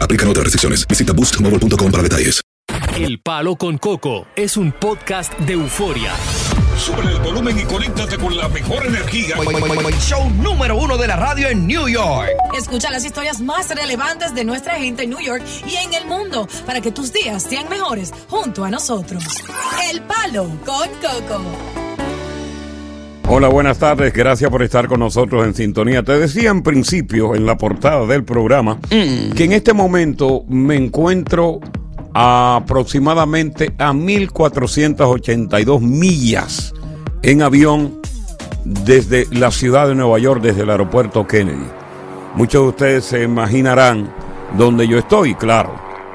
Aplican otras restricciones. Visita boostmobile.com para detalles. El Palo con Coco es un podcast de euforia. Sube el volumen y conéctate con la mejor energía. Show número uno de la radio en New York. Escucha las historias más relevantes de nuestra gente en New York y en el mundo para que tus días sean mejores junto a nosotros. El Palo con Coco. Hola, buenas tardes. Gracias por estar con nosotros en sintonía. Te decía en principio, en la portada del programa, que en este momento me encuentro aproximadamente a 1482 millas en avión desde la ciudad de Nueva York, desde el aeropuerto Kennedy. Muchos de ustedes se imaginarán dónde yo estoy, claro,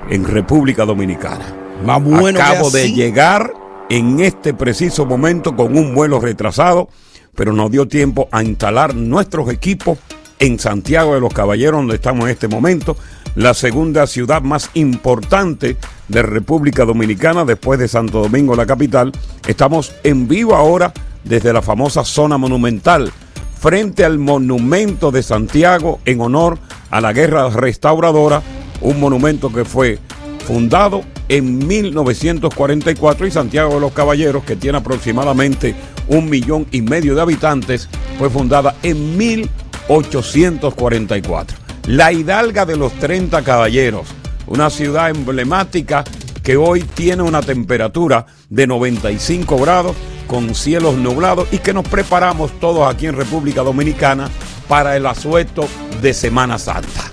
en República Dominicana. Más bueno que Acabo de llegar en este preciso momento con un vuelo retrasado, pero nos dio tiempo a instalar nuestros equipos en Santiago de los Caballeros, donde estamos en este momento, la segunda ciudad más importante de República Dominicana después de Santo Domingo, la capital. Estamos en vivo ahora desde la famosa zona monumental, frente al monumento de Santiago en honor a la guerra restauradora, un monumento que fue fundado en 1944 y Santiago de los Caballeros, que tiene aproximadamente un millón y medio de habitantes, fue fundada en 1844. La Hidalga de los 30 Caballeros, una ciudad emblemática que hoy tiene una temperatura de 95 grados con cielos nublados y que nos preparamos todos aquí en República Dominicana para el asueto de Semana Santa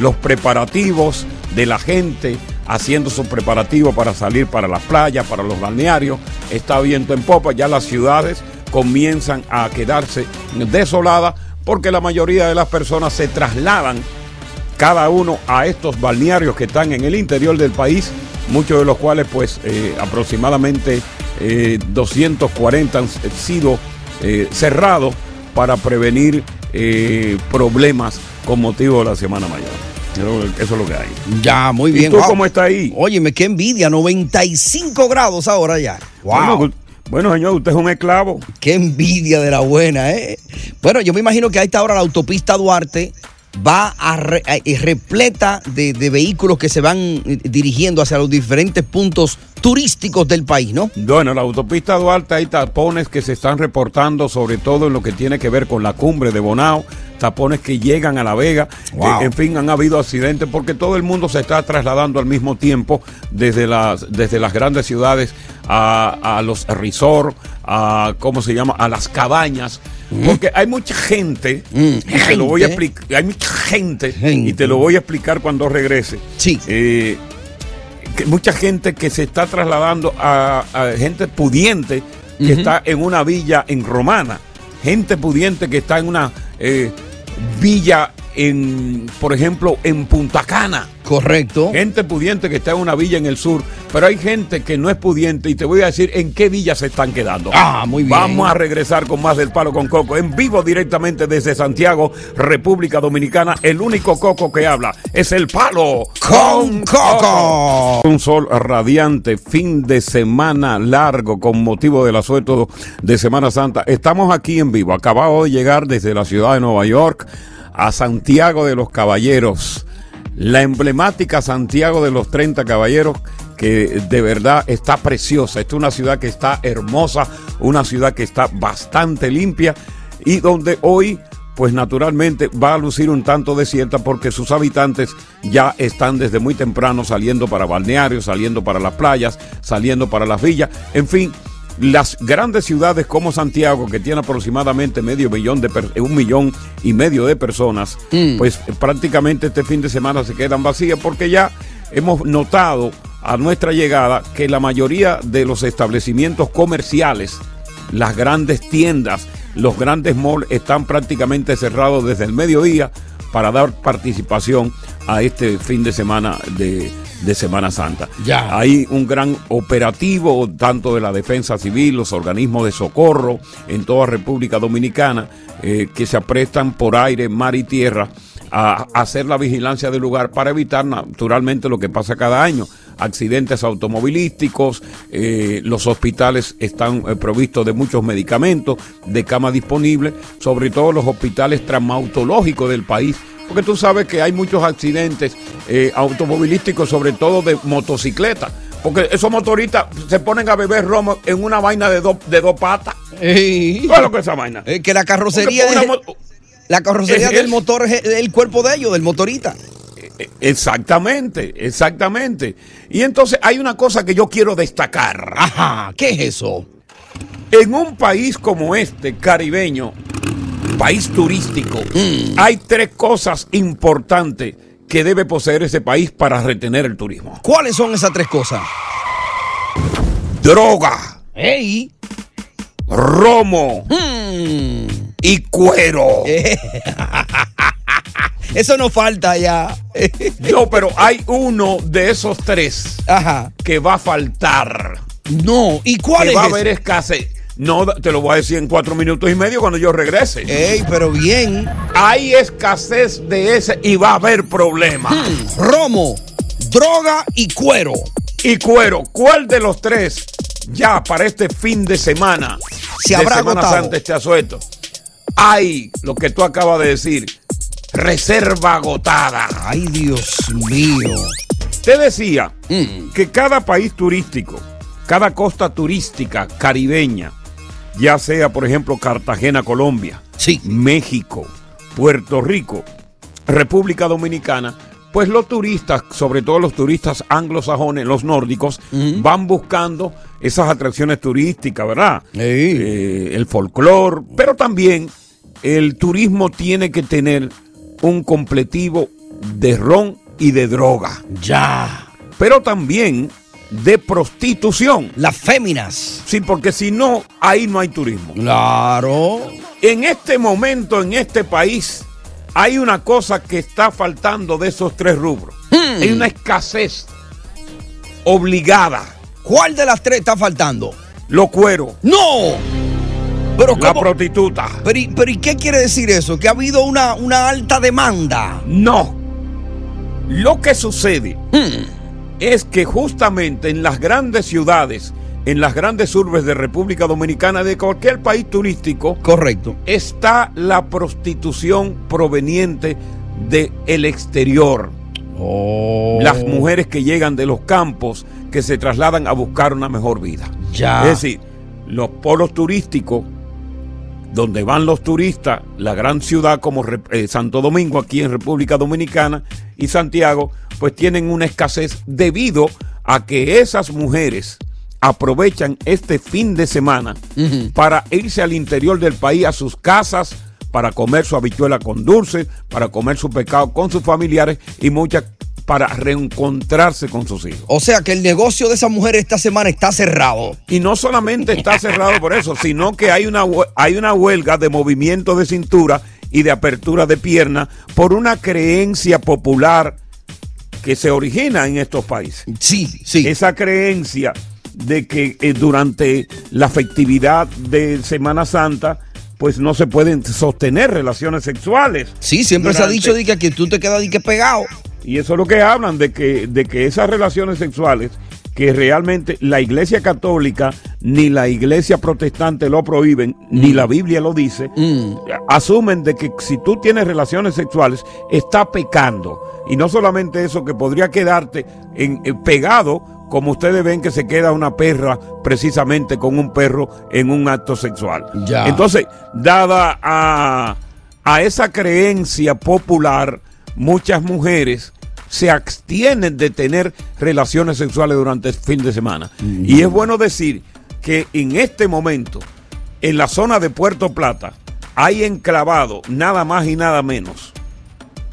los preparativos de la gente haciendo sus preparativos para salir para las playas, para los balnearios. Está viento en popa, ya las ciudades comienzan a quedarse desoladas porque la mayoría de las personas se trasladan cada uno a estos balnearios que están en el interior del país, muchos de los cuales pues eh, aproximadamente eh, 240 han sido eh, cerrados para prevenir eh, problemas con motivo de la Semana Mayor. Eso, es lo que hay. Ya, muy bien. ¿Y tú wow. cómo estás ahí? Óyeme, qué envidia, 95 grados ahora ya. Wow. Bueno, bueno, señor, usted es un esclavo. Qué envidia de la buena, ¿eh? Bueno, yo me imagino que a esta hora la autopista Duarte va a re- a- repleta de, de vehículos que se van eh, dirigiendo hacia los diferentes puntos turísticos del país, ¿no? Bueno, la autopista Duarte hay tapones que se están reportando, sobre todo en lo que tiene que ver con la cumbre de Bonao, tapones que llegan a La Vega. Wow. Eh, en fin, han habido accidentes porque todo el mundo se está trasladando al mismo tiempo desde las, desde las grandes ciudades a, a los resorts, a, ¿cómo se llama? A las cabañas. Porque hay mucha gente, y te lo voy a explicar, hay mucha gente, y te lo voy a explicar cuando regrese. Sí. Eh, que mucha gente que se está trasladando a, a gente pudiente que está en una villa en Romana, gente pudiente que está en una eh, villa en, por ejemplo, en Punta Cana. Correcto. Gente pudiente que está en una villa en el sur, pero hay gente que no es pudiente y te voy a decir en qué villa se están quedando. Ah, muy bien. Vamos a regresar con más del Palo con Coco en vivo directamente desde Santiago, República Dominicana. El único Coco que habla es el Palo Con Coco. Un sol radiante, fin de semana largo con motivo del asueto de Semana Santa. Estamos aquí en vivo. Acabamos de llegar desde la ciudad de Nueva York a Santiago de los Caballeros. La emblemática Santiago de los 30 Caballeros que de verdad está preciosa. Esta es una ciudad que está hermosa, una ciudad que está bastante limpia y donde hoy pues naturalmente va a lucir un tanto desierta porque sus habitantes ya están desde muy temprano saliendo para balnearios, saliendo para las playas, saliendo para las villas, en fin, las grandes ciudades como Santiago, que tiene aproximadamente medio millón de un millón y medio de personas, pues eh, prácticamente este fin de semana se quedan vacías porque ya hemos notado a nuestra llegada que la mayoría de los establecimientos comerciales, las grandes tiendas, los grandes malls están prácticamente cerrados desde el mediodía para dar participación a este fin de semana de, de Semana Santa. Ya. Hay un gran operativo tanto de la defensa civil, los organismos de socorro en toda República Dominicana eh, que se aprestan por aire, mar y tierra a, hacer la vigilancia del lugar para evitar naturalmente lo que pasa cada año. Accidentes automovilísticos, eh, los hospitales están eh, provistos de muchos medicamentos, de cama disponible, sobre todo los hospitales traumatológicos del país porque tú sabes que hay muchos accidentes eh, automovilísticos, sobre todo de motocicleta. Porque esos motoristas se ponen a beber romo en una vaina de, dos de dos patas. Ey. ¿Cuál es lo que es esa vaina? Es que la carrocería, es- la carrocería es- del es- motor es el cuerpo de ellos, del motorista. Exactamente, exactamente. Y entonces hay una cosa que yo quiero destacar. Ajá, ¿qué es eso? En un país como este, caribeño, país turístico, hay tres cosas importantes que debe poseer ese país para retener el turismo. ¿Cuáles son esas tres cosas? Droga, ¡Ey! romo Hmm. y cuero. Eso no falta ya. No, pero hay uno de esos tres Ajá. que va a faltar. No, ¿y cuál que es va a haber escasez. No, te lo voy a decir en cuatro minutos y medio cuando yo regrese. Ey, pero bien. Hay escasez de ese y va a haber problemas. Hmm. Romo, droga y cuero. Y cuero, ¿cuál de los tres ya para este fin de semana Se de habrá Semana agotado. Santa este asueto? Hay lo que tú acabas de decir, reserva agotada. Ay, Dios mío. Te decía Mm. que cada país turístico, cada costa turística caribeña, ya sea por ejemplo Cartagena, Colombia, Sí. México, Puerto Rico, República Dominicana, pues los turistas, sobre todo los turistas anglosajones, los nórdicos, van buscando esas atracciones turísticas, ¿verdad? Eh, el folclore, pero también el turismo tiene que tener un completivo de ron y de droga, Ya. pero también de prostitución. Las féminas. Sí, porque si no, ahí no hay turismo. Claro. En este momento, en este país, hay una cosa que está faltando de esos tres rubros. Hmm. Hay una escasez obligada. ¿Cuál de las tres está faltando? Los cueros, ¡No! Pero la ¿cómo? prostituta. Pero, y- pero ¿y qué quiere decir eso? Que ha habido una, una alta demanda. No. Lo que sucede Hmm. Es que justamente en las grandes ciudades, en las grandes urbes de República Dominicana, de cualquier país turístico, Correcto. está la prostitución proveniente del exterior. Oh. Las mujeres que llegan de los campos, que se trasladan a buscar una mejor vida. Ya. Es decir, los polos turísticos, donde van los turistas, la gran ciudad como eh, Santo Domingo, aquí en República Dominicana, y Santiago, pues tienen una escasez debido a que esas mujeres aprovechan este fin de semana para irse al interior del país, a sus casas, para comer su habichuela con dulce, para comer su pescado con sus familiares y muchas para reencontrarse con sus hijos. O sea que el negocio de esa mujer esta semana está cerrado. Y no solamente está cerrado por eso, sino que hay una, hay una huelga de movimiento de cintura y de apertura de pierna por una creencia popular que se origina en estos países. Sí, sí. Esa creencia de que eh, durante la festividad de Semana Santa pues no se pueden sostener relaciones sexuales. Sí, siempre se ha dicho de que, que tú te quedas de que pegado. Y eso es lo que hablan, de que, de que esas relaciones sexuales, que realmente la iglesia católica ni la iglesia protestante lo prohíben, ni la Biblia lo dice, asumen de que si tú tienes relaciones sexuales, está pecando. Y no solamente eso, que podría quedarte en, en pegado, como ustedes ven que se queda una perra precisamente con un perro en un acto sexual. Ya. Entonces, dada a, a esa creencia popular, muchas mujeres se abstienen de tener relaciones sexuales durante el fin de semana. Y es bueno decir que en este momento, en la zona de Puerto Plata, hay enclavado nada más y nada menos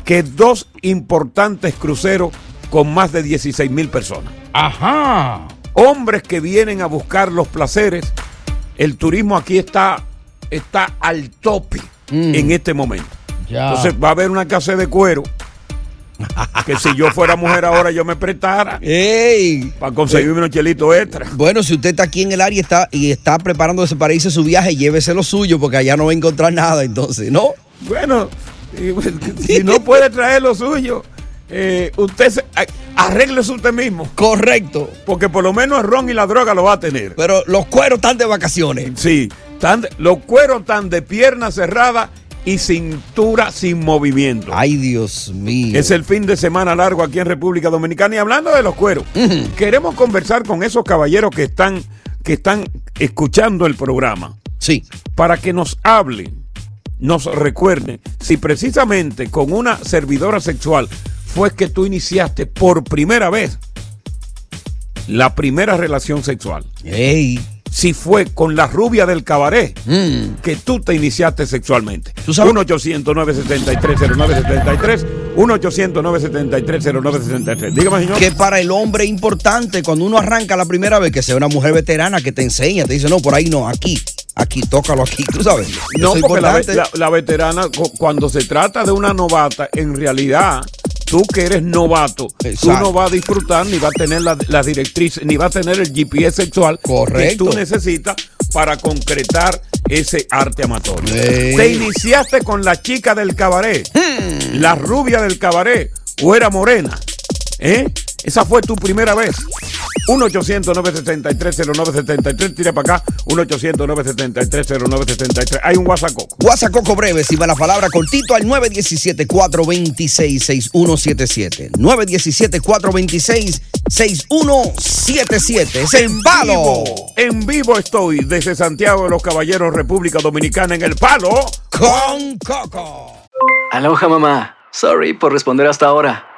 que dos importantes cruceros con más de 16 mil personas. Ajá. Hombres que vienen a buscar los placeres. El turismo aquí está, está al tope en este momento. Ya. Entonces va a haber una casa de cuero. Que si yo fuera mujer ahora yo me prestara ¡Ey! para conseguirme unos chelitos extra. Bueno, si usted está aquí en el área y está, y está preparándose para irse su viaje, llévese lo suyo porque allá no va a encontrar nada, entonces, ¿no? Bueno, y, si no puede traer lo suyo, eh, usted se, arréglese usted mismo. Correcto. Porque por lo menos el ron y la droga lo va a tener. Pero los cueros están de vacaciones. Sí, tan de- los cueros están de pierna cerrada y cintura sin movimiento. Ay, Dios mío. Es el fin de semana largo aquí en República Dominicana y hablando de los cueros, queremos conversar con esos caballeros que están, que están escuchando el programa. Sí. Para que nos hablen, nos recuerden si precisamente con una servidora sexual fue que tú iniciaste por primera vez la primera relación sexual. ¡Ey! Si fue con la rubia del cabaret Mm. que tú te iniciaste sexualmente. ¿Tú sabes? 1-800-973-0973. 1-800-973-0973. Dígame, señor. Que para el hombre es importante cuando uno arranca la primera vez que sea una mujer veterana que te enseña, te dice, no, por ahí no, aquí, aquí, tócalo aquí, tú sabes. No, porque la, la- la veterana, cu- cuando se trata de una novata, en realidad, tú que eres novato, tú no vas a disfrutar ni vas a tener la, la directriz, ni vas a tener el GPS sexual Correcto. que tú necesitas para concretar ese arte amatorio. Te iniciaste con la chica del cabaret, Hmm. la rubia del cabaret, o era morena. ¿Eh? Esa fue tu primera vez. 1-800-973-0973. Tira para acá. 1-800-973-0973. Hay un WhatsApp. Coco. WhatsApp Coco Breve, si va la palabra cortito al 917-426-6177. 917-426-6177. Es el palo. vivo, en vivo estoy desde Santiago de los Caballeros, República Dominicana, en el palo. Con Coco. Aloha mamá. Sorry por responder hasta ahora.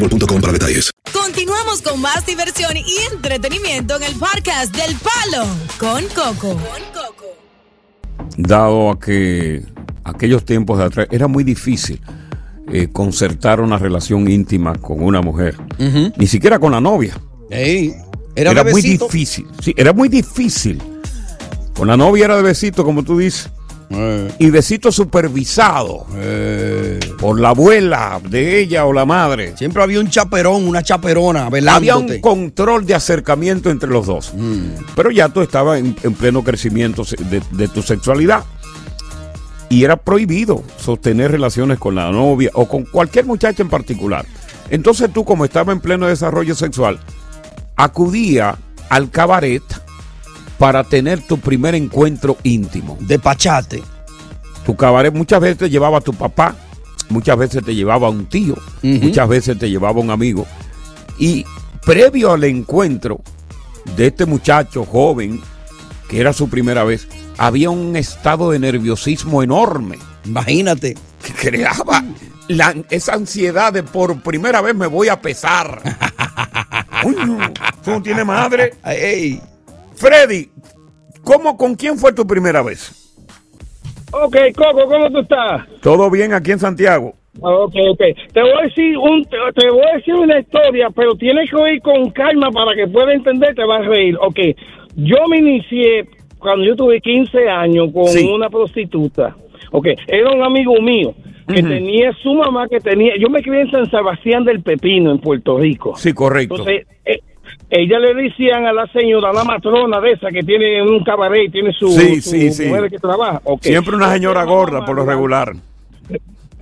boostmobile.com para detalles. Continuamos con más diversión y entretenimiento en el podcast del Palo con Coco. Dado a que aquellos tiempos de atrás era muy difícil eh, concertar una relación íntima con una mujer. Ni siquiera con la novia. Ey, era, Era, muy difícil. Sí, era muy difícil. Con la novia era de besito, como tú dices. Y besito supervisado por la abuela de ella o la madre. Siempre había un chaperón, una chaperona, Había un control de acercamiento entre los dos. Pero ya tú estabas en, en pleno crecimiento de, de tu sexualidad. Y era prohibido sostener relaciones con la novia o con cualquier muchacha en particular. Entonces tú, como estaba en pleno desarrollo sexual, acudía al cabaret para tener tu primer encuentro íntimo. De pachate. Tu cabaret muchas veces te llevaba a tu papá, muchas veces te llevaba un tío, muchas veces te llevaba un amigo. Y previo al encuentro de este muchacho joven, que era su primera vez, había un estado de nerviosismo enorme. Imagínate. Que creaba la- esa ansiedad de por primera vez me voy a pesar. Uy, no, tú no tienes madre. Freddy, ¿cómo, ¿con quién fue tu primera vez? Ok, Coco, ¿cómo tú estás? ¿Todo bien aquí en Santiago? Ok, ok. Te voy a decir un, te, te voy a decir una historia, pero tienes que oír con calma para que pueda entender, te vas a reír. Ok, yo me inicié cuando yo tuve 15 años con Sí. una prostituta. Ok, era un amigo mío que tenía su mamá que tenía, yo me crié en San Sebastián del Pepino, en Puerto Rico. Sí, correcto. Entonces, eh, ella le decían a la señora, a la matrona de esa que tiene un cabaret y tiene su, Sí, su sí, sí. mujer que trabaja. Ok. Siempre una señora gorda, por lo regular.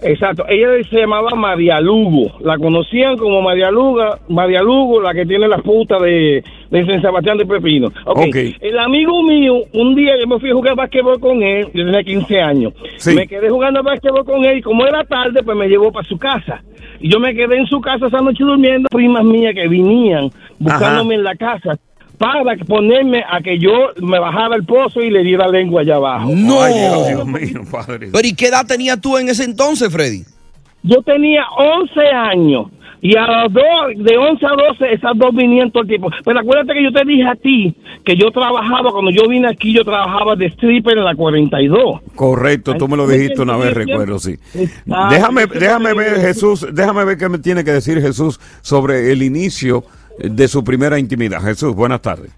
Exacto, ella se llamaba María Lugo, la conocían como María Luga, María Lugo, la que tiene la puta de, de San Sebastián de Pepino. Okay. Ok. El amigo mío, un día yo me fui a jugar basquetbol con él, yo tenía 15 años. Sí. Me quedé jugando basquetbol con él y como era tarde, pues me llevó para su casa. Y yo me quedé en su casa esa noche durmiendo, primas mías que venían buscándome en la casa para ponerme a que yo me bajara el pozo y le diera lengua allá abajo. No. Ay, Dios, Dios mío, padre. Pero ¿y qué edad tenías tú en ese entonces, Freddy? Yo tenía 11 años. Y a los dos, de 11 a 12, esas dos vinieron todo el tiempo. Pero acuérdate que yo te dije a ti que yo trabajaba, cuando yo vine aquí, yo trabajaba de stripper en la 42. Correcto, tú me lo dijiste una vez, recuerdo, sí. Déjame, déjame ver, Jesús, déjame ver qué me tiene que decir Jesús sobre el inicio de su primera intimidad. Jesús, buenas tardes.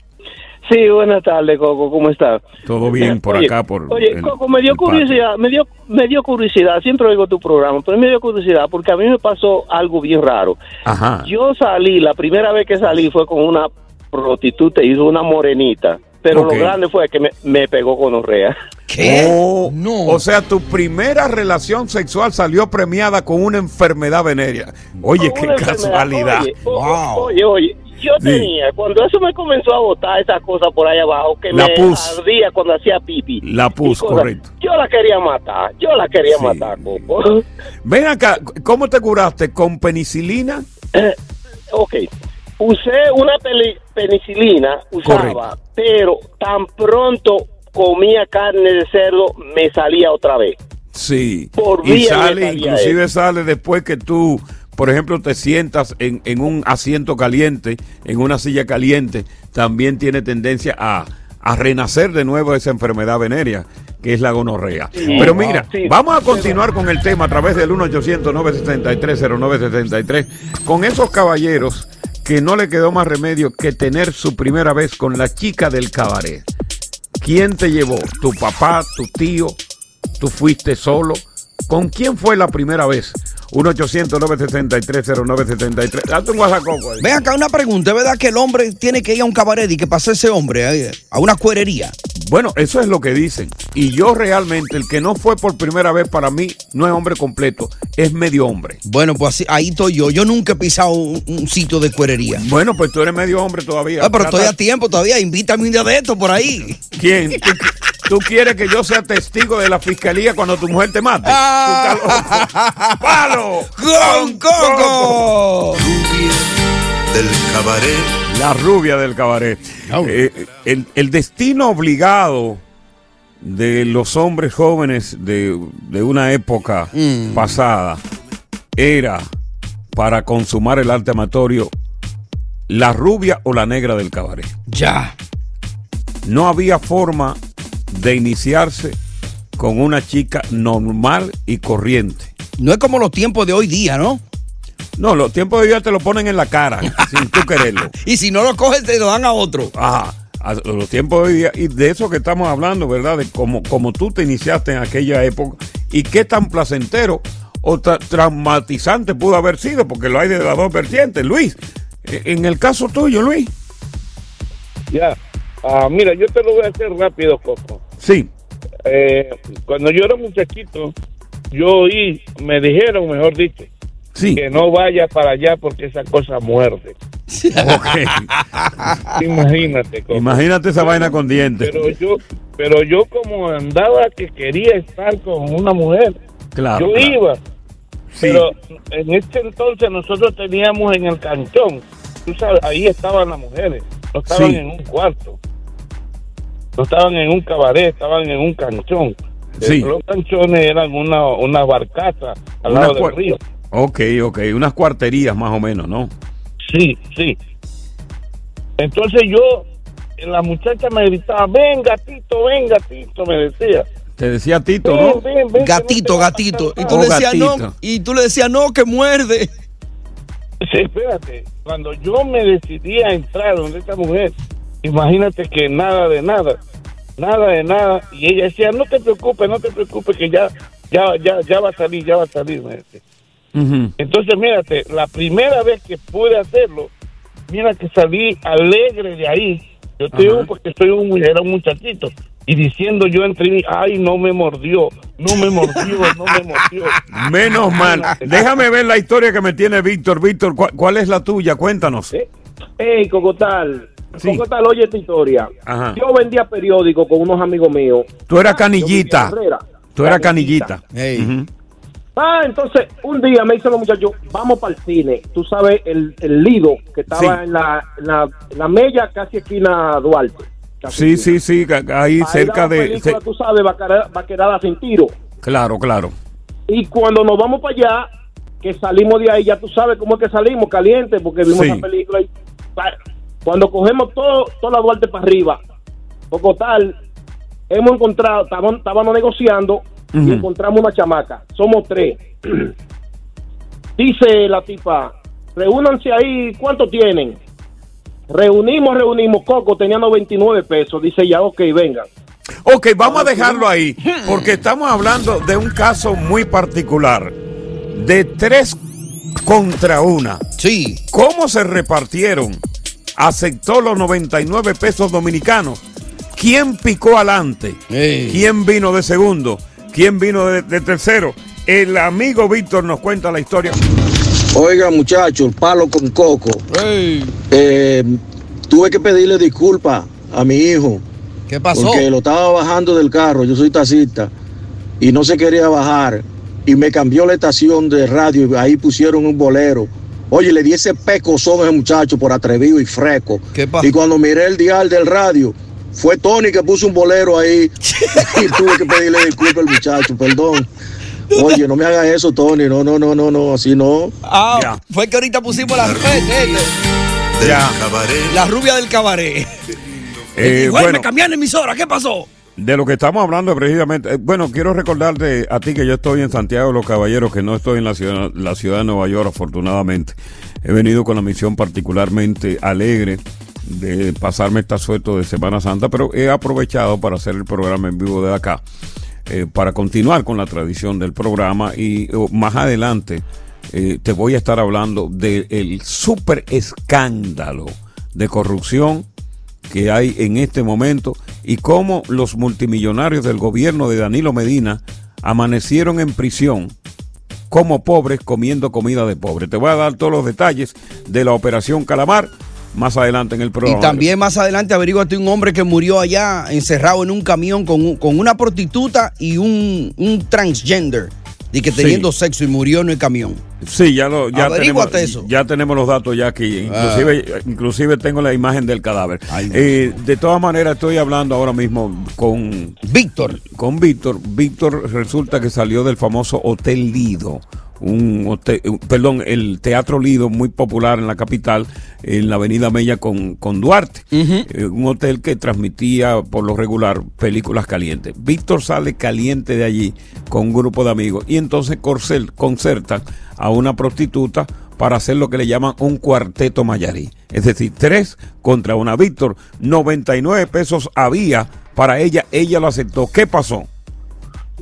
Sí, buenas tardes, Coco, ¿cómo estás? Todo bien por Oye, acá, por Oye, el- Coco, me dio curiosidad, me dio, me dio curiosidad, siempre oigo tu programa, pero me dio curiosidad porque a mí me pasó algo bien raro. Ajá. Yo salí, la primera vez que salí fue con una prostituta, hizo una morenita, pero lo grande fue que me, me pegó con orrea. Oh, O sea, tu primera relación sexual salió premiada con una enfermedad venérea. Oye, qué casualidad. Oye, o- Oye, oye, yo Sí. tenía, cuando eso me comenzó a botar esas cosas por ahí abajo, que La me pus. ardía cuando hacía pipi. La pus, cosas, correcto. Yo la quería matar, yo la quería matar, Coco. Ven acá, ¿cómo te curaste? ¿Con penicilina? ok, usé una peli- penicilina, usaba, Correcto. pero tan pronto comía carne de cerdo, me salía otra vez. Sí. Por y sale, inclusive eso. sale después que tú, por ejemplo, te sientas en, en un asiento caliente, en una silla caliente, también tiene tendencia a, a renacer de nuevo esa enfermedad venérea, que es la gonorrea. Sí. Pero mira, Sí. vamos a continuar con el tema a través del 1-800-963-0963, con esos caballeros que no le quedó más remedio que tener su primera vez con la chica del cabaret. ¿Quién te llevó? ¿Tu papá? ¿Tu tío? ¿Tú fuiste solo? ¿Con quién fue la primera vez? 1-800-963-0963. Date un guasacoco ahí. Ven acá una pregunta, ¿es verdad que el hombre tiene que ir a un cabaret y que pase ese hombre eh, a una cuerería? Bueno, eso es lo que dicen. Y yo realmente, el que no fue por primera vez para mí, no es hombre completo, es medio hombre. Bueno, pues así, ahí estoy yo. Yo nunca he pisado un, un sitio de cuerería. Bueno, pues tú eres medio hombre todavía. Ah, pero estoy a tiempo todavía. Invítame un día de esto por ahí. ¿Quién? ¿Tú, quieres que yo sea testigo de la fiscalía cuando tu mujer te mate? Ah. ¡Palo! ¡Con Coco! del cabaret. La rubia del cabaret. Eh, el, el destino obligado de los hombres jóvenes de, de una época Mm. pasada era para consumar el arte amatorio la rubia o la negra del cabaret. Ya. No había forma de iniciarse con una chica normal y corriente. No es como los tiempos de hoy día, ¿no? No, los tiempos de hoy ya te lo ponen en la cara, sin tú quererlo. Y si no lo coges, te lo dan a otro. Ajá. a los tiempos de hoy día y de eso que estamos hablando, ¿verdad? De cómo, cómo tú te iniciaste en aquella época y qué tan placentero o tra- traumatizante pudo haber sido, porque lo hay de las dos vertientes. Luis, eh, en el caso tuyo, Luis. Ya. Ah, mira, yo te lo voy a hacer rápido, Coco. Sí. Eh, cuando yo era muchachito, yo oí, me dijeron, mejor dicho, que no vaya para allá porque esa cosa muerde. Imagínate. Coco. Imagínate esa vaina con dientes. Pero yo, pero yo como andaba que quería estar con una mujer, Claro, yo claro. iba. Pero en ese entonces nosotros teníamos en el canchón, tú sabes, ahí estaban las mujeres, no estaban Sí. en un cuarto, no estaban en un cabaret, estaban en un canchón. Sí. Eh, Los canchones eran una, una barcaza al Una lado del río. Ok, ok, unas cuarterías más o menos, ¿no? Sí, sí. Entonces yo, la muchacha me gritaba, ven gatito, ven gatito, me decía. Te decía Tito, Ven, ¿no? ven, ven, Gatito, gatito. Y tú Oh, le decías gatito. no. Y tú le decías no, que muerde. Sí, espérate, cuando yo me decidí a entrar donde esta mujer, imagínate que nada de nada, nada de nada, y ella decía, no te preocupes, no te preocupes, que ya, ya, ya, ya va a salir, ya va a salir, me decía. Entonces, mírate, la primera vez que pude hacerlo, mira que salí alegre de ahí. Yo te digo porque soy un, era un muchachito. Y diciendo yo entre mí, ay, no me mordió, no me mordió, no me mordió. Menos mal. Déjame ver la historia que me tiene Víctor. Víctor, ¿cuál, cuál es la tuya? Cuéntanos. Hey, Cocotal. Sí. Cocotal, oye esta historia. Ajá. Yo vendía periódico con unos amigos míos. Tú eras canillita. Tú eras canillita. Ah, entonces un día me dicen los muchachos, vamos para el cine. Tú sabes, el, el Lido, que estaba Sí. en, la, en la, en la Mella, casi esquina Duarte. Sí, sí, sí, ahí cerca de... película, tú sabes, vaquera- vaquerada sin tiro. Claro, claro. Y cuando nos vamos para allá, que salimos de ahí, ya tú sabes cómo es que salimos, caliente, porque vimos Sí. esa película. Y, cuando cogemos todo, toda la Duarte para arriba, poco tal, hemos encontrado, estábamos, estábamos negociando y encontramos una chamaca. Somos tres. Dice la tipa, reúnanse ahí, ¿cuánto tienen? Reunimos, reunimos, Coco tenía 99 pesos. Dice ya, ok, venga. Ok, vamos a dejarlo ahí, porque estamos hablando de un caso muy particular, de tres contra una. Sí. ¿Cómo se repartieron? ¿Aceptó los 99 pesos dominicanos? ¿Quién picó adelante? ¿Quién vino de segundo? ¿Quién vino de, de tercero? El amigo Víctor nos cuenta la historia. Oiga, muchachos, palo con coco. Eh, tuve que pedirle disculpas a mi hijo. ¿Qué pasó? Porque lo estaba bajando del carro, yo soy taxista, y no se quería bajar. Y me cambió la estación de radio y ahí pusieron un bolero. Oye, le di ese pecozón a ese muchacho por atrevido y fresco. Y cuando miré el dial del radio, fue Tony que puso un bolero ahí y tuve que pedirle disculpas al muchacho, perdón. Oye, no me hagas eso, Tony. No, no, no, no, no, así no. Ah, fue que ahorita pusimos la red, eh, Ya. la rubia del cabaret. Eh, bueno, me cambiaron emisora, ¿qué pasó? De lo que estamos hablando precisamente, eh, bueno, quiero recordarte a ti que yo estoy en Santiago de los Caballeros, que no estoy en la ciudad, la ciudad de Nueva York, afortunadamente. He venido con la misión particularmente alegre de pasarme esta suerte de Semana Santa, pero he aprovechado para hacer el programa en vivo de acá, eh, para continuar con la tradición del programa y oh, más adelante eh, te voy a estar hablando del súper escándalo de corrupción que hay en este momento y cómo los multimillonarios del gobierno de Danilo Medina amanecieron en prisión como pobres comiendo comida de pobre. Te voy a dar todos los detalles de la operación Calamar más adelante en el programa. Y también más adelante averíguate un hombre que murió allá encerrado en un camión con, con una prostituta y un, un transgender. Y que Sí. teniendo sexo y murió en el camión. Sí, ya lo ya tenemos, eso. ya tenemos los datos ya aquí. Inclusive, inclusive tengo la imagen del cadáver. Ay. Eh, de todas maneras, estoy hablando ahora mismo con Víctor. Con Víctor. Víctor resulta que salió del famoso Hotel Lido. Un hotel, un- perdón, el Teatro Lido, muy popular en la capital, en la Avenida Mella con, con Duarte. Eh, un hotel que transmitía por lo regular películas calientes. Víctor sale caliente de allí con un grupo de amigos y entonces corcel- concertan a una prostituta para hacer lo que le llaman un cuarteto mayarí. Es decir, tres contra una. Víctor, 99 pesos había para ella, ella lo aceptó. ¿Qué pasó?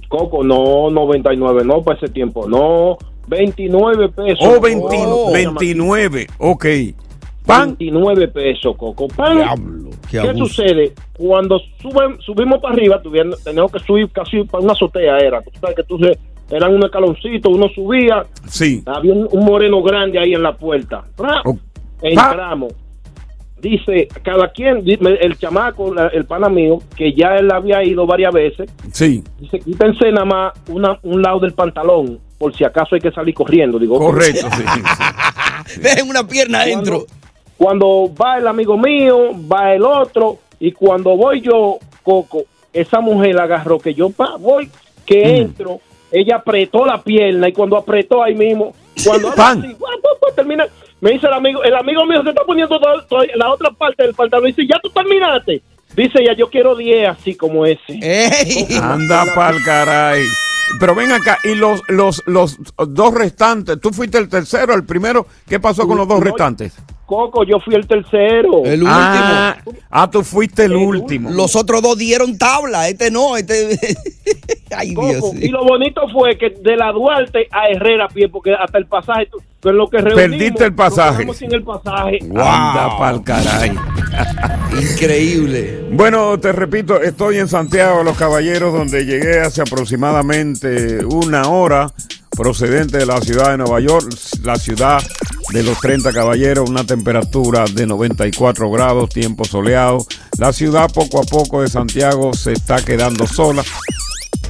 Coco, no, 99, no, para ese tiempo, no, 29 pesos. Oh, 20 Oh. 29, ok. Pan. 29 pesos, Coco. Pan. qué ¿Qué, abuso. sucede? Cuando suben, subimos para arriba, tuviendo, teníamos que subir casi para una azotea, era. Tú sabes que tú se- eran un escaloncito, uno subía, Sí. había un, un moreno grande ahí en la puerta. ¡Pra! Entramos. Dice, cada quien, el chamaco, el pana mío, que ya él había ido varias veces, Sí. dice, quítense nada más una, un lado del pantalón, por si acaso hay que salir corriendo. Digo, Correcto, sí. Dejen una pierna adentro. Cuando va el amigo mío, va el otro, y cuando voy yo, Coco, esa mujer la agarró, que yo pa, voy, que Mm. entro, ella apretó la pierna, y cuando apretó ahí mismo, cuando así, termina, me dice el amigo, el amigo mío se está poniendo todo- todo- la otra parte del pantalón, dice, ya tú terminaste. Dice ella, yo quiero 10 así como ese. Anda pa'l caray. Pero ven acá, y los, los, los dos restantes, tú fuiste el tercero, el primero, ¿qué pasó con los dos No, restantes? Coco, yo fui el tercero. El último. Ah, ah, tú fuiste el, último. Los otros dos dieron tabla, este no, este. Ay, Dios. Coco, y lo bonito fue que de la Duarte a Herrera pie, porque hasta el pasaje, tú- con lo que reunimos, Perdiste el pasaje. nos sin el pasaje. Anda pa'l caray. Increíble. Bueno, te repito, estoy en Santiago de los Caballeros, donde llegué hace aproximadamente una hora, procedente de la ciudad de Nueva York, la ciudad de los 30 Caballeros, una temperatura de 94 grados, tiempo soleado. La ciudad poco a poco de Santiago se está quedando sola.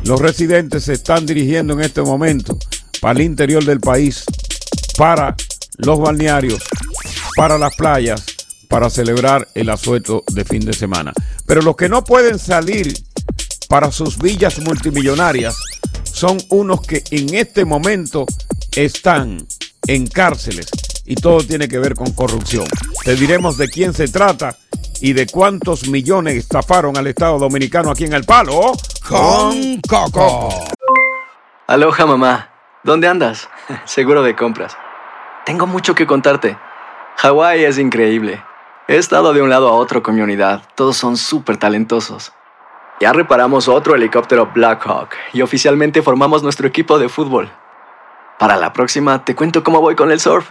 Los residentes se están dirigiendo en este momento para el interior del país, para los balnearios, para las playas, para celebrar el asueto de fin de semana. Pero los que no pueden salir para sus villas multimillonarias son unos que en este momento están en cárceles y todo tiene que ver con corrupción. Te diremos de quién se trata y de cuántos millones estafaron al Estado Dominicano aquí en El Palo con Coco. Aloha mamá, ¿dónde andas? Seguro de compras. Tengo mucho que contarte. Hawái es increíble. He estado de un lado a otro con mi unidad. Todos son súper talentosos. Ya reparamos otro helicóptero Blackhawk y oficialmente formamos nuestro equipo de fútbol. Para la próxima te cuento cómo voy con el surf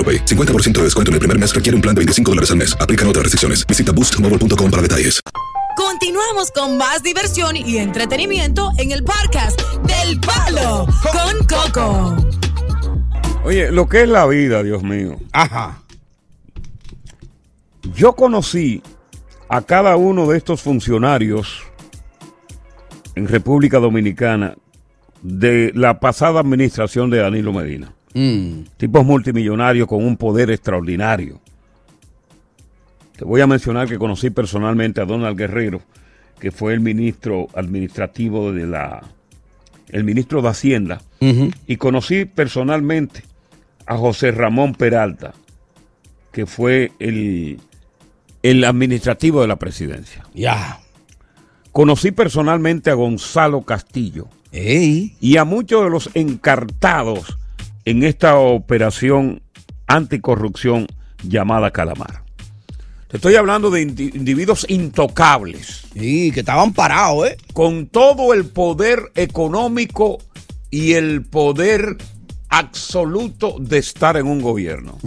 AroPay. 50% de descuento en el primer mes requiere un plan de 25 dólares al mes. Aplican otras restricciones. Visita boostmobile.com para detalles. Continuamos con más diversión y entretenimiento en el podcast del Palo con Coco. Oye, lo que es la vida, Dios mío. Ajá. Yo conocí a cada uno de estos funcionarios en República Dominicana de la pasada administración de Danilo Medina. Mm. Tipos multimillonarios con un poder extraordinario. Te voy a mencionar que conocí personalmente a Donald Guerrero, que fue el ministro administrativo de la, el ministro de Hacienda, y conocí personalmente a José Ramón Peralta, que fue el, el administrativo de la presidencia. Ya. Conocí personalmente a Gonzalo Castillo y a muchos de los encartados en esta operación anticorrupción llamada Calamar. Te estoy hablando de indi- individuos intocables. Sí, que estaban parados, ¿eh? Con todo el poder económico y el poder absoluto de estar en un gobierno.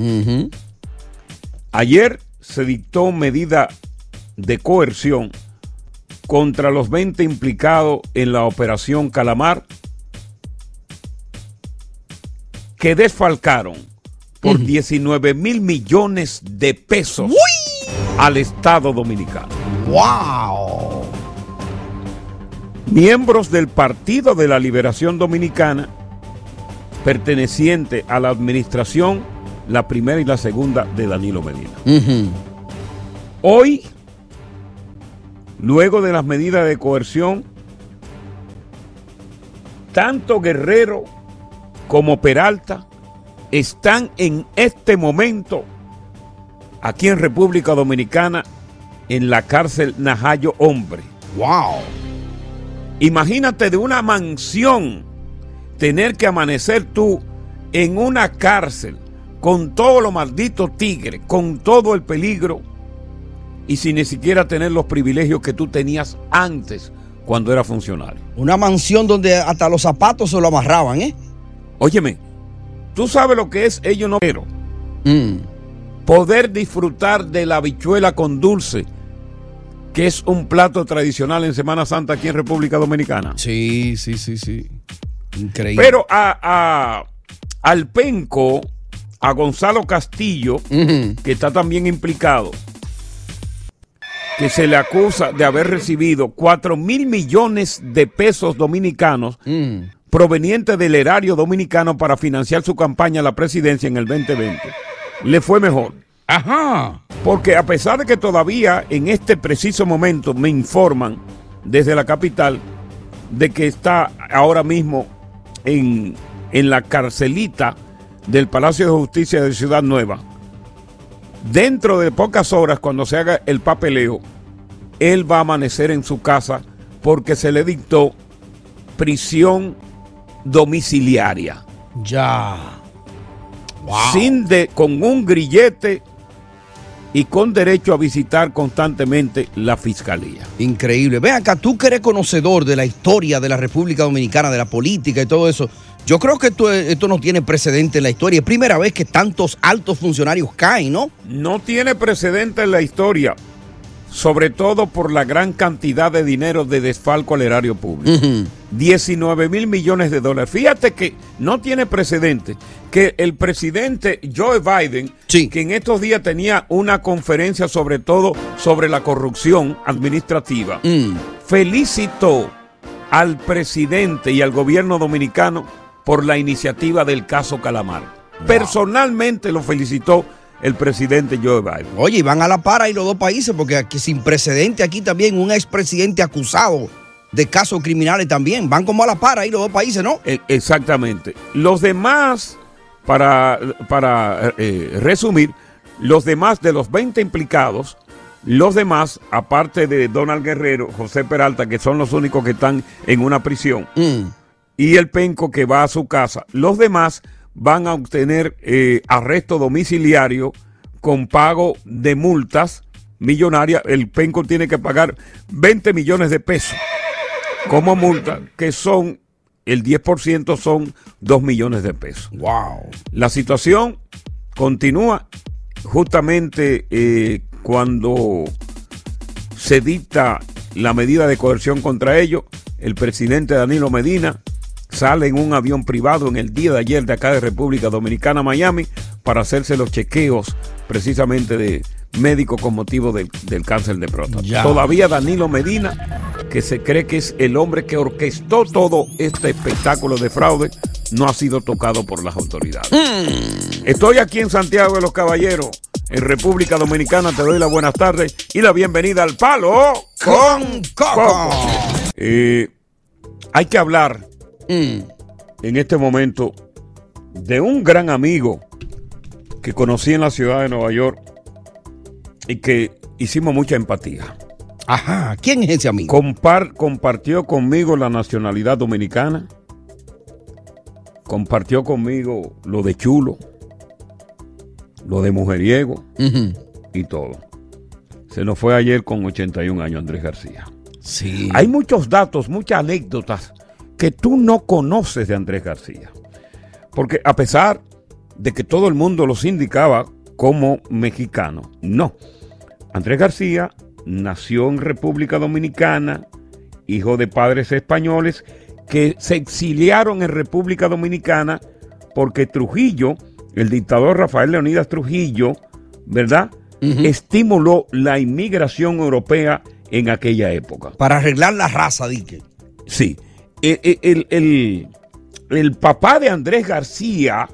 Ayer se dictó medida de coerción contra los 20 implicados en la operación Calamar que desfalcaron por 19 mil millones de pesos al Estado Dominicano. ¡Wow! Miembros del Partido de la Liberación Dominicana, perteneciente a la administración, la primera y la segunda de Danilo Medina. Hoy, luego de las medidas de coerción, tanto Guerrero como Peralta están en este momento aquí en República Dominicana en la cárcel Najayo Hombre. ¡Wow! Imagínate de una mansión tener que amanecer tú en una cárcel con todos los malditos tigres, con todo el peligro y sin ni siquiera tener los privilegios que tú tenías antes cuando era funcionario. Una mansión donde hasta los zapatos se lo amarraban, ¿eh? Óyeme, tú sabes lo que es ello no pero poder disfrutar de la habichuela con dulce, que es un plato tradicional en Semana Santa aquí en República Dominicana. Sí, sí, sí, sí. Increíble. Pero a, a- al penco, a Gonzalo Castillo, que está también implicado, que se le acusa de haber recibido 4 mil millones de pesos dominicanos provenientes del erario dominicano para financiar su campaña a la presidencia en el 2020. Le fue mejor. Ajá. Porque a pesar de que todavía en este preciso momento me informan desde la capital de que está ahora mismo en, en la carcelita del Palacio de Justicia de Ciudad Nueva, dentro de pocas horas, cuando se haga el papeleo, él va a amanecer en su casa porque se le dictó prisión domiciliaria. Ya. Sin de, con un grillete y con derecho a visitar constantemente la fiscalía. Increíble. Ve acá, tú que eres conocedor de la historia de la República Dominicana, de la política y todo eso. Yo creo que esto, esto no tiene precedente en la historia. Es primera vez que tantos altos funcionarios caen, ¿no? No tiene precedente en la historia, sobre todo por la gran cantidad de dinero de desfalco al erario público. 19 mil millones de dólares. Fíjate que no tiene precedente que el presidente Joe Biden, que en estos días tenía una conferencia sobre todo sobre la corrupción administrativa, felicitó al presidente y al gobierno dominicano por la iniciativa del caso Calamar. Personalmente lo felicitó el presidente Joe Biden. Oye, y van a la par ahí los dos países, porque aquí sin precedente aquí también un expresidente acusado de casos criminales también. Van como a la par ahí los dos países, ¿no? E- Exactamente. Los demás, para, para eh, resumir, los demás de los 20 implicados, los demás, aparte de Donald Guerrero, José Peralta, que son los únicos que están en una prisión, y el penco que va a su casa, los demás van a obtener eh, arresto domiciliario con pago de multas millonarias. El penco tiene que pagar 20 millones de pesos como multa, que son el 10% son 2 millones de pesos. Wow. La situación continúa justamente eh, cuando se dicta la medida de coerción contra ellos. El presidente Danilo Medina sale en un avión privado en el día de ayer de acá de República Dominicana, Miami, para hacerse los chequeos precisamente de médico con motivo del, del cáncer de próstata. Ya. Todavía Danilo Medina, que se cree que es el hombre que orquestó todo este espectáculo de fraude, no ha sido tocado por las autoridades. Estoy aquí en Santiago de los Caballeros, en República Dominicana. Te doy la buenas tardes y la bienvenida al Palo con Coco. Eh, hay que hablar en este momento de un gran amigo que conocí en la ciudad de Nueva York y que hicimos mucha empatía. Ajá, ¿quién es ese amigo? Compar- compartió conmigo la nacionalidad dominicana, compartió conmigo lo de chulo, lo de mujeriego y todo. Se nos fue ayer con 81 años Andrés García. Sí. Hay muchos datos, muchas anécdotas que tú no conoces de Andrés García. Porque a pesar de que todo el mundo los indicaba como mexicano, no. Andrés García nació en República Dominicana, hijo de padres españoles que se exiliaron en República Dominicana porque Trujillo, el dictador Rafael Leonidas Trujillo, ¿verdad? Estimuló la inmigración europea en aquella época. Para arreglar la raza, Dique. Sí. El, el- el- el papá de Andrés García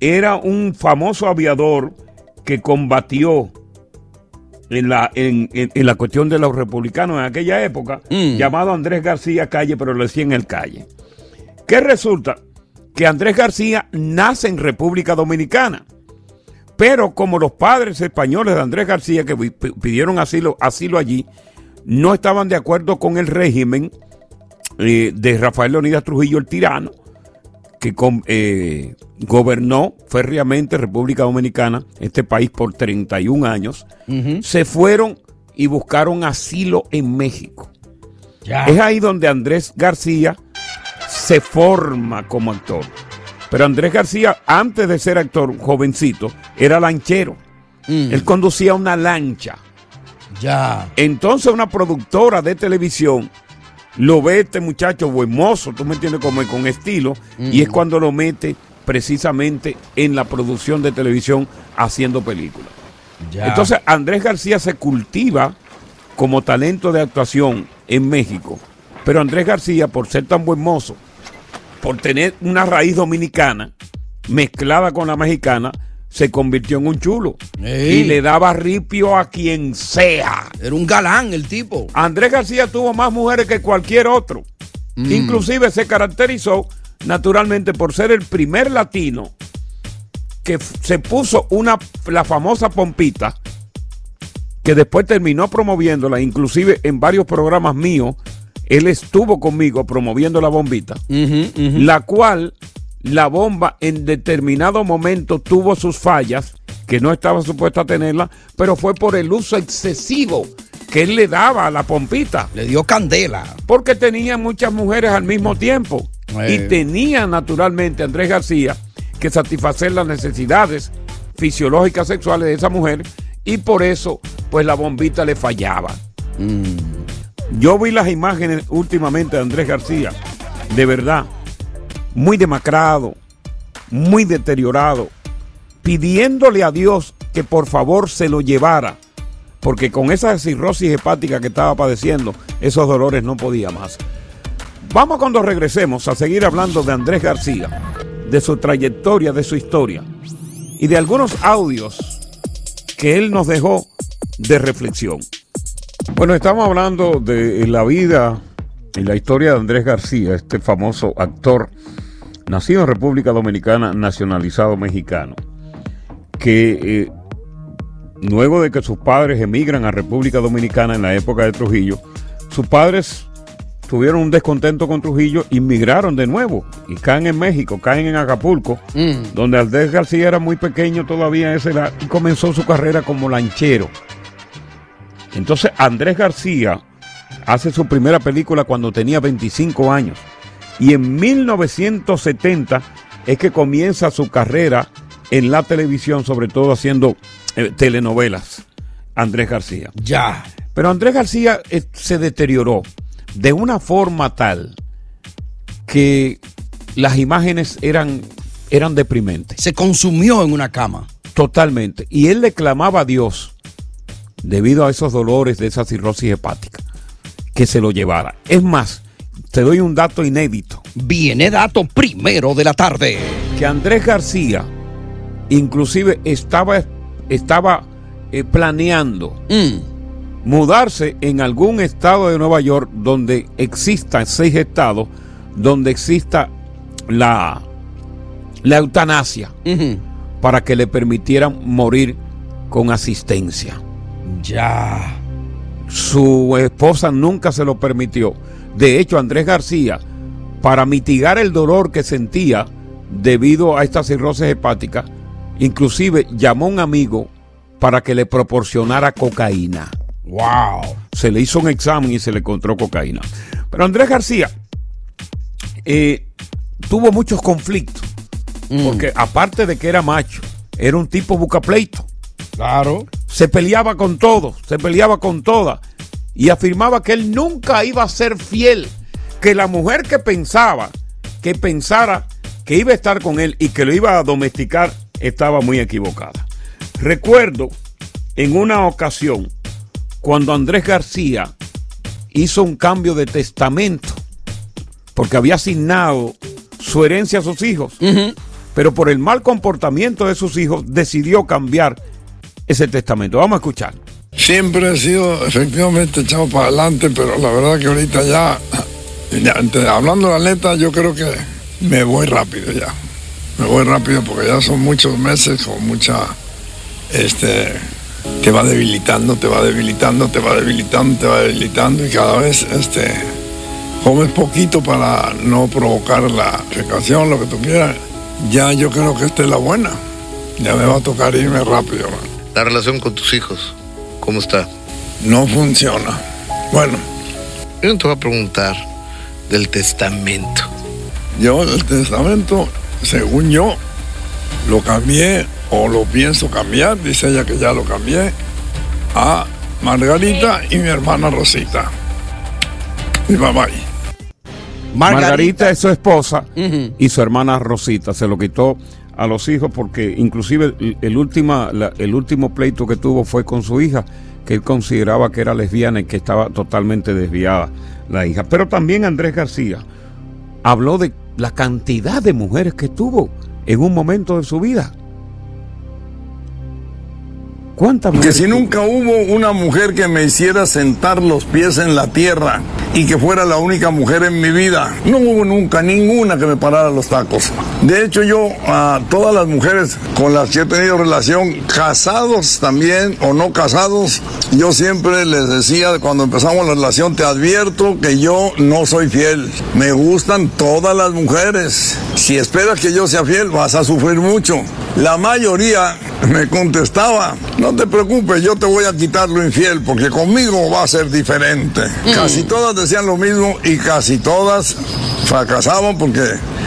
era un famoso aviador que combatió en la, en, en- en la cuestión de los republicanos en aquella época, llamado Andrés García Calle, pero le decían el Calle. ¿Qué resulta? Que Andrés García nace en República Dominicana. Pero como los padres españoles de Andrés García que pi- pidieron asilo, asilo allí, no estaban de acuerdo con el régimen eh, de Rafael Leonidas Trujillo el tirano, que con- eh, gobernó férreamente República Dominicana, este país por 31 años, se fueron y buscaron asilo en México. Es ahí donde Andrés García se forma como actor. Pero Andrés García, antes de ser actor, jovencito, era lanchero. Él conducía una lancha. Ya. Entonces una productora de televisión lo ve este muchacho buen mozo, tú me entiendes, como con estilo, y es cuando lo mete precisamente en la producción de televisión haciendo películas. Ya. Entonces Andrés García se cultiva como talento de actuación en México, pero Andrés García, por ser tan buen mozo, por tener una raíz dominicana mezclada con la mexicana, se convirtió en un chulo. Ey. Y le daba ripio a quien sea. Era un galán el tipo. Andrés García tuvo más mujeres que cualquier otro. Mm. Inclusive se caracterizó naturalmente por ser el primer latino que se puso una, la famosa pompita, que después terminó promoviéndola, inclusive en varios programas míos, él estuvo conmigo promoviendo la bombita, la cual la bomba en determinado momento tuvo sus fallas, que no estaba supuesta a tenerla, pero fue por el uso excesivo que él le daba a la pompita. Le dio candela. Porque tenía muchas mujeres al mismo tiempo. Eh. Y tenía naturalmente Andrés García que satisfacer las necesidades fisiológicas sexuales de esa mujer y por eso pues la bombita le fallaba. Yo vi las imágenes últimamente de Andrés García, de verdad, muy demacrado, muy deteriorado, pidiéndole a Dios que por favor se lo llevara, porque con esa cirrosis hepática que estaba padeciendo, esos dolores no podía más. Vamos cuando regresemos a seguir hablando de Andrés García, de su trayectoria, de su historia y de algunos audios que él nos dejó de reflexión. Bueno, estamos hablando de la vida y la historia de Andrés García, este famoso actor nacido en República Dominicana, nacionalizado mexicano, que eh, luego de que sus padres emigran a República Dominicana en la época de Trujillo, sus padres tuvieron un descontento con Trujillo, inmigraron de nuevo y caen en México, caen en Acapulco, donde Andrés García era muy pequeño todavía a esa edad y comenzó su carrera como lanchero. Entonces Andrés García hace su primera película cuando tenía 25 años y en 1970 es que comienza su carrera en la televisión, sobre todo haciendo eh, telenovelas. Andrés García. Ya. Pero Andrés García eh, se deterioró de una forma tal que las imágenes eran, eran deprimentes. Se consumió en una cama. Totalmente. Y él le clamaba a Dios, debido a esos dolores de esa cirrosis hepática, que se lo llevara. Es más, te doy un dato inédito. Viene dato primero de la tarde. Que Andrés García, inclusive, estaba, estaba eh, planeando mudarse en algún estado de Nueva York donde existan seis estados, donde exista la, la eutanasia, para que le permitieran morir con asistencia. Ya. Su esposa nunca se lo permitió. De hecho, Andrés García, para mitigar el dolor que sentía debido a esta cirrosis hepática, inclusive llamó a un amigo para que le proporcionara cocaína. ¡Wow! Se le hizo un examen y se le encontró cocaína. Pero Andrés García eh, tuvo muchos conflictos. Porque aparte de que era macho, era un tipo bucapleito. Claro. Se peleaba con todos, se peleaba con todas. Y afirmaba que él nunca iba a ser fiel. Que la mujer que pensaba, que pensara que iba a estar con él y que lo iba a domesticar, estaba muy equivocada. Recuerdo en una ocasión cuando Andrés García hizo un cambio de testamento porque había asignado su herencia a sus hijos, pero por el mal comportamiento de sus hijos decidió cambiar ese testamento. Vamos a escuchar. Siempre he sido efectivamente echado para adelante, pero la verdad que ahorita ya, ya, ante- hablando la neta, yo creo que me voy rápido ya. Me voy rápido porque ya son muchos meses con mucha, este, te va debilitando, te va debilitando, te va debilitando, te va debilitando y cada vez, este, comes poquito para no provocar la fecación, lo que tú quieras. Ya yo creo que esta es la buena. Ya me va a tocar irme rápido. man. La relación con tus hijos, ¿cómo está? No funciona. Bueno. Yo no te voy a preguntar del testamento. Yo el testamento, según yo, lo cambié o lo pienso cambiar, dice ella que ya lo cambié, a Margarita y mi hermana Rosita. Y bye bye. Margarita, es su esposa y su hermana Rosita se lo quitó a los hijos porque inclusive el, el último pleito que tuvo fue con su hija, que él consideraba que era lesbiana y que estaba totalmente desviada la hija. Pero también Andrés García habló de la cantidad de mujeres que tuvo en un momento de su vida. ¿Cuántas Que mujeres? si nunca hubo una mujer que me hiciera sentar los pies en la tierra y que fuera la única mujer en mi vida, no hubo nunca ninguna que me parara los tacos. De hecho, yo a todas las mujeres con las que he tenido relación, casados también o no casados, yo siempre les decía cuando empezamos la relación, te advierto que yo no soy fiel. Me gustan todas las mujeres. Si esperas que yo sea fiel, vas a sufrir mucho. La mayoría me contestaba, no te preocupes, yo te voy a quitar lo infiel porque conmigo va a ser diferente. Casi todas decían lo mismo y casi todas fracasaban porque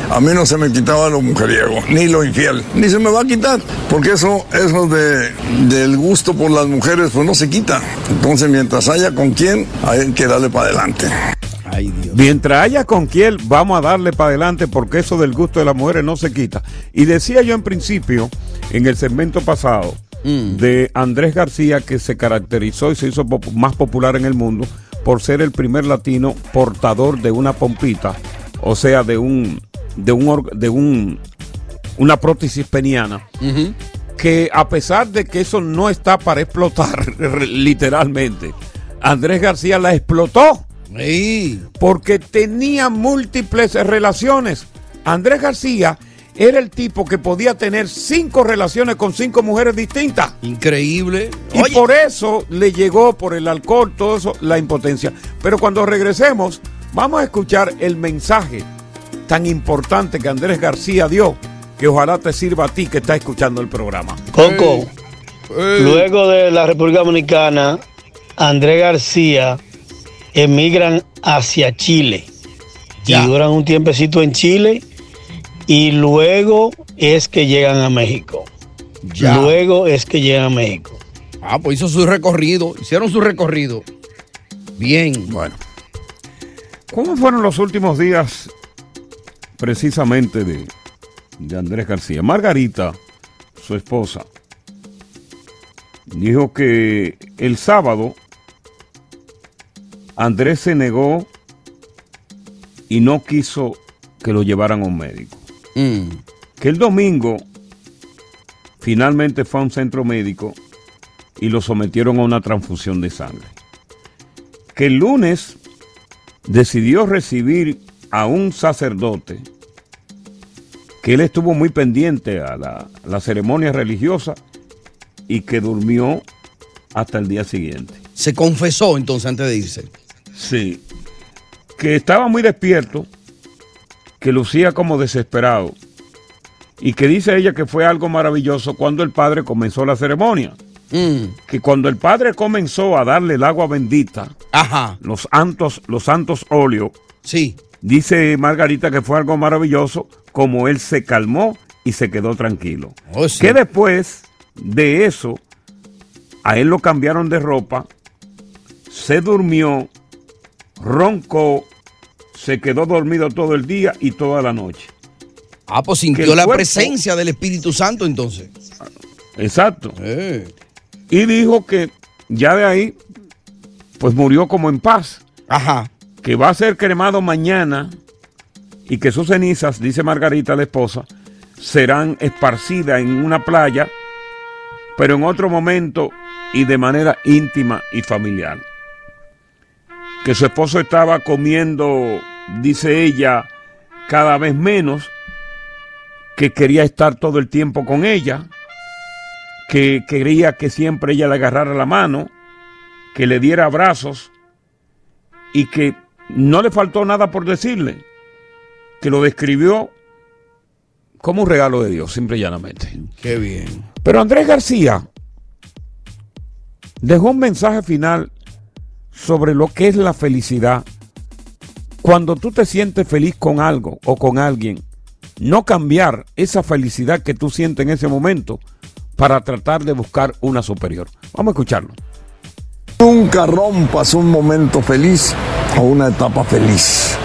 a mí no se me quitaba lo mujeriego, ni lo infiel, ni se me va a quitar, porque eso, eso de, del gusto por las mujeres, pues no se quita. Entonces, mientras haya con quién, hay que darle para adelante. Mientras haya con quién, vamos a darle para adelante porque eso del gusto de las mujeres no se quita. Y decía yo en principio, en el segmento pasado, de Andrés García, que se caracterizó y se hizo pop- más popular en el mundo por ser el primer latino portador de una pompita, o sea, de un, de un, de un, una prótesis peniana que a pesar de que eso no está para explotar literalmente, Andrés García la explotó. Porque tenía múltiples relaciones. Andrés García era el tipo que podía tener cinco relaciones con cinco mujeres distintas. Increíble. Y por eso le llegó por el alcohol, todo eso, la impotencia. Pero cuando regresemos, vamos a escuchar el mensaje tan importante que Andrés García dio, que ojalá te sirva a ti que estás escuchando el programa. Coco, luego de la República Dominicana, Andrés García emigran hacia Chile y duran un tiempecito en Chile y luego es que llegan a México. Ya. Luego es que llegan a México. Ah, pues hizo su recorrido, hicieron su recorrido. Bien. Bueno. ¿Cómo fueron los últimos días precisamente de, de Andrés García? Margarita, su esposa, dijo que el sábado Andrés se negó y no quiso que lo llevaran a un médico. Que el domingo finalmente fue a un centro médico y lo sometieron a una transfusión de sangre. Que el lunes decidió recibir a un sacerdote que él estuvo muy pendiente a la, la ceremonia religiosa y que durmió hasta el día siguiente. Se confesó entonces antes de irse. Sí. Que estaba muy despierto, que lucía como desesperado y que dice ella que fue algo maravilloso cuando el padre comenzó la ceremonia. que cuando el padre comenzó a darle el agua bendita, los santos, los santos óleos, sí. dice Margarita que fue algo maravilloso, como él se calmó y se quedó tranquilo. Oh, sí. Que después de eso, a él lo cambiaron de ropa, se durmió, roncó, se quedó dormido todo el día y toda la noche. Ah, pues sintió la cuerpo- presencia del Espíritu Santo entonces. Exacto. Eh. Y dijo que ya de ahí, pues murió como en paz. Ajá. Que va a ser cremado mañana y que sus cenizas, dice Margarita, la esposa, serán esparcidas en una playa, pero en otro momento y de manera íntima y familiar. Que su esposo estaba comiendo, dice ella, cada vez menos, que quería estar todo el tiempo con ella, que quería que siempre ella le agarrara la mano, que le diera abrazos y que no le faltó nada por decirle, que lo describió como un regalo de Dios, simple y llanamente. Qué bien. Pero Andrés García dejó un mensaje final sobre lo que es la felicidad. Cuando tú te sientes feliz con algo o con alguien, no cambiar esa felicidad que tú sientes en ese momento para tratar de buscar una superior. Vamos a escucharlo. Nunca rompas un momento feliz o una etapa feliz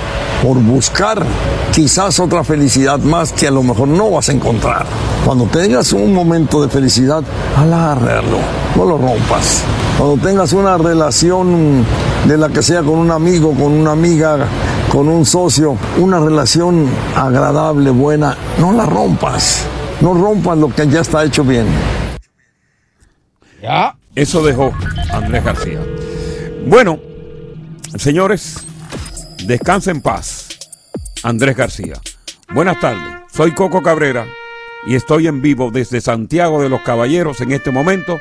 por buscar quizás otra felicidad más que a lo mejor no vas a encontrar. Cuando tengas un momento de felicidad, alárralo, no lo rompas. Cuando tengas una relación de la que sea con un amigo, con una amiga, con un socio, una relación agradable, buena, no la rompas. No rompas lo que ya está hecho bien. Ya. Eso dejó Andrés García. Bueno, señores, descansa en paz. Andrés García. Buenas tardes. Soy Coco Cabrera y estoy en vivo desde Santiago de los Caballeros en este momento,